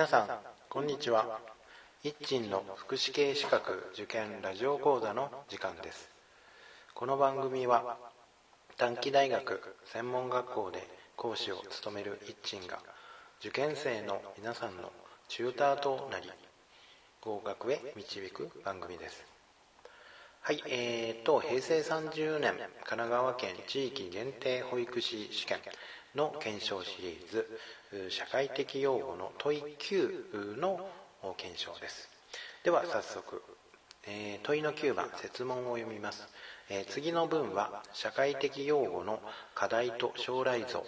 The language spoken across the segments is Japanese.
皆さんこんにちは。一鎮の福祉系資格受験ラジオ講座の時間です。この番組は短期大学専門学校で講師を務める一鎮が受験生の皆さんのチューターとなり合格へ導く番組です。はいえーと平成30年神奈川県地域限定保育士試験。の検証シリーズ社会的用語の問い9の検証です。では早速、えー、問いの9番設問を読みます、えー、次の文は社会的用語の課題と将来像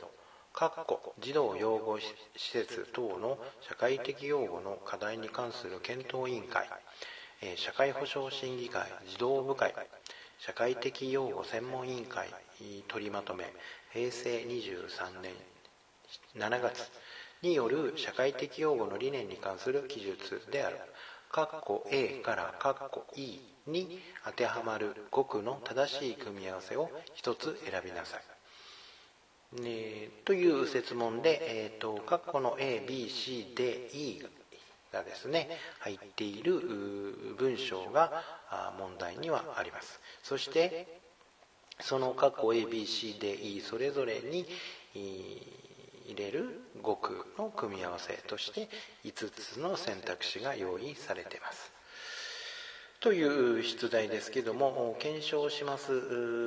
児童養護施設等の社会的用語の課題に関する検討委員会、えー、社会保障審議会児童部会社会的用語専門委員会取りまとめ平成23年7月による社会的用語の理念に関する記述である。括弧 A から括弧 E に当てはまる語句の正しい組み合わせを一つ選びなさい、ね、という説問で、えーと、括弧の ABCDE がですね入っている文章が問題にはあります。そしてその括弧 ABCDE それぞれに入れる語句の組み合わせとして5つの選択肢が用意されています。という出題ですけども検証します。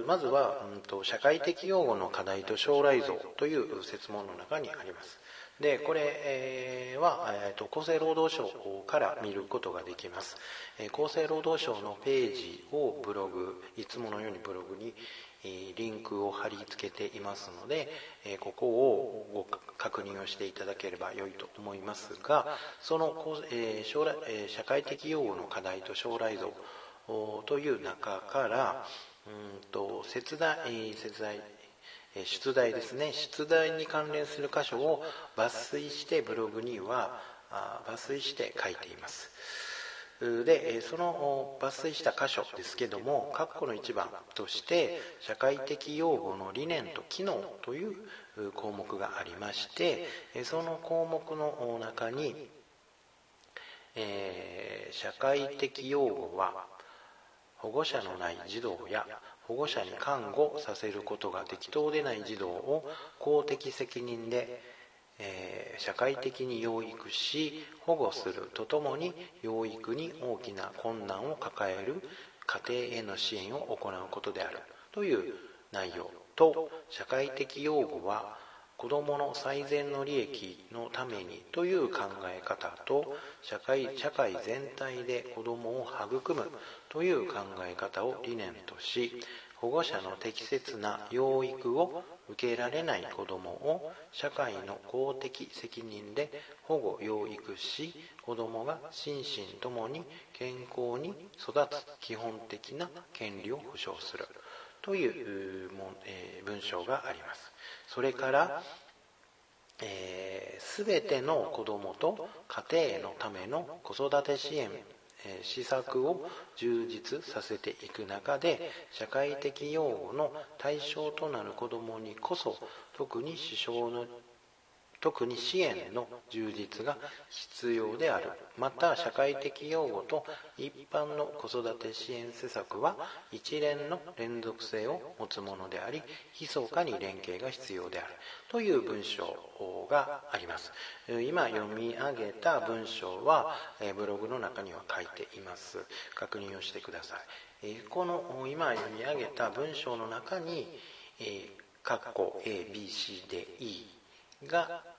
まずは、うんと、社会的用語の課題と将来像という説問の中にあります。でこれは、えーと、厚生労働省から見ることができます、え、厚生労働省のページをブログいつものようにブログにリンクを貼り付けていますのでここをご確認をしていただければ良いと思いますがその将来社会的用語の課題と将来像という中からうんと切題切題出題ですね。出題に関連する箇所を抜粋してブログには抜粋して書いています。でその抜粋した箇所ですけども括弧の一番として社会的用語の理念と機能という項目がありましてその項目の中に、えー、社会的用語は保護者のない児童や保護者に看護させることが適当でない児童を公的責任でえー、社会的に養育し保護するとともに養育に大きな困難を抱える家庭への支援を行うことである。という内容。と社会的養護は子どもの最善の利益のためにという考え方と社会社会全体で子どもを育むという考え方を理念とし保護者の適切な養育を受けられない子どもを社会の公的責任で保護養育し子どもが心身ともに健康に育つ基本的な権利を保障する。という文章があります。それからすべ、えー、ての子どもと家庭のための子育て支援施策を充実させていく中で社会的擁護の対象となる子どもにこそ特に支障の特に支援の充実が必要である。また社会的用語と一般の子育て支援施策は一連の連続性を持つものであり密かに連携が必要である。という文章があります。今読み上げた文章はブログの中には書いています。確認をしてください。この今読み上げた文章の中に括弧 ABC で E が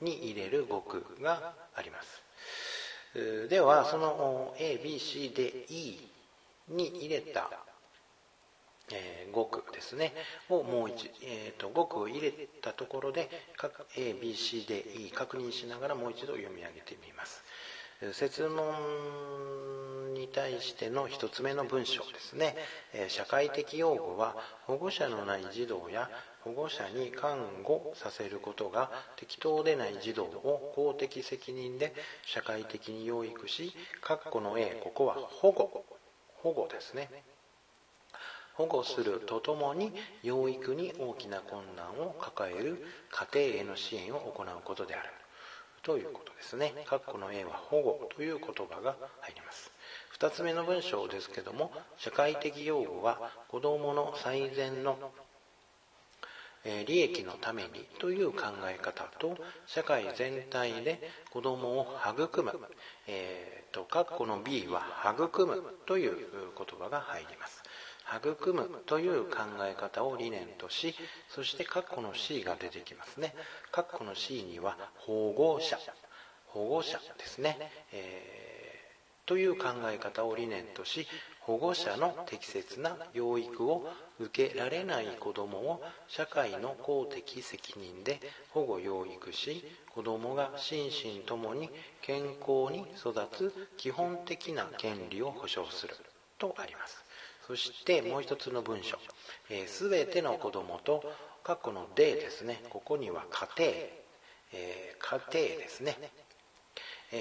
に入れる語句があります。ではその ABC で E に入れた、え、語句ですね。をもう一、えーと、語句を入れたところで ABC で E 確認しながらもう一度読み上げてみます。説問に対しての一つ目の文章ですねえ社会的用語は保護者のない児童や保護者に看護させることが適当でない児童を公的責任で社会的に養育し括弧の A ここは保護保護ですね保護するとともに養育に大きな困難を抱える家庭への支援を行うことであるということですね。括弧の A は保護という言葉が入ります。2つ目の文章ですけども、社会的養護は子供の最善の利益のためにという考え方と社会全体で子供を育む、えーと、括弧の B は育むという言葉が入ります。育むという考え方を理念としそして括弧の C が出てきますね。括弧の C には保護者。保護者ですね、えー、という考え方を理念とし保護者の適切な養育を受けられない子どもを社会の公的責任で保護養育し子どもが心身ともに健康に育つ基本的な権利を保障する。とあります。そしてもう一つの文章「す、べ、ての子どもと過去の「で」ですね。ここには家庭、えー、家庭ですね。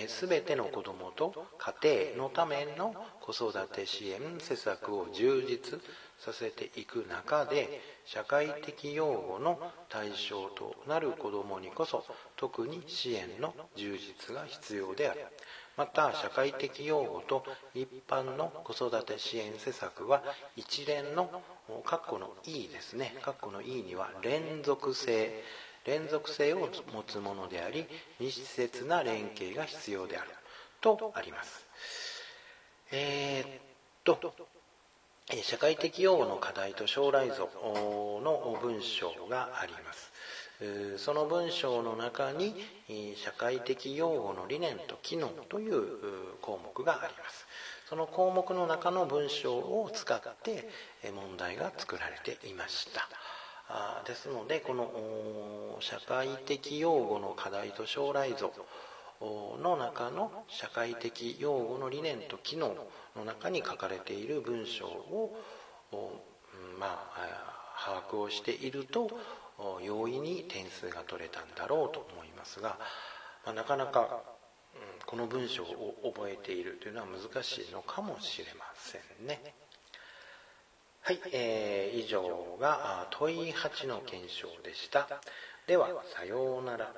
すべての子どもと家庭のための子育て支援施策を充実させていく中で社会的養護の対象となる子どもにこそ特に支援の充実が必要である。また社会的養護と一般の子育て支援施策は一連の括弧の E ですね。括弧の E には連続性。連続性を持つものであり密接な連携が必要である。とあります。えー、っと社会的用語の課題と将来像の文章があります。その文章の中に社会的用語の理念と機能という項目があります。その項目の中の文章を使って問題が作られていました。ですのでこの社会的用語の課題と将来像の中の社会的用語の理念と機能の中に書かれている文章を、まあ、把握をしていると容易に点数が取れたんだろうと思いますが、まあ、なかなか、うん、この文章を覚えているというのは難しいのかもしれませんね。はい、えー、以上が問い8の検証でした。では、さようなら。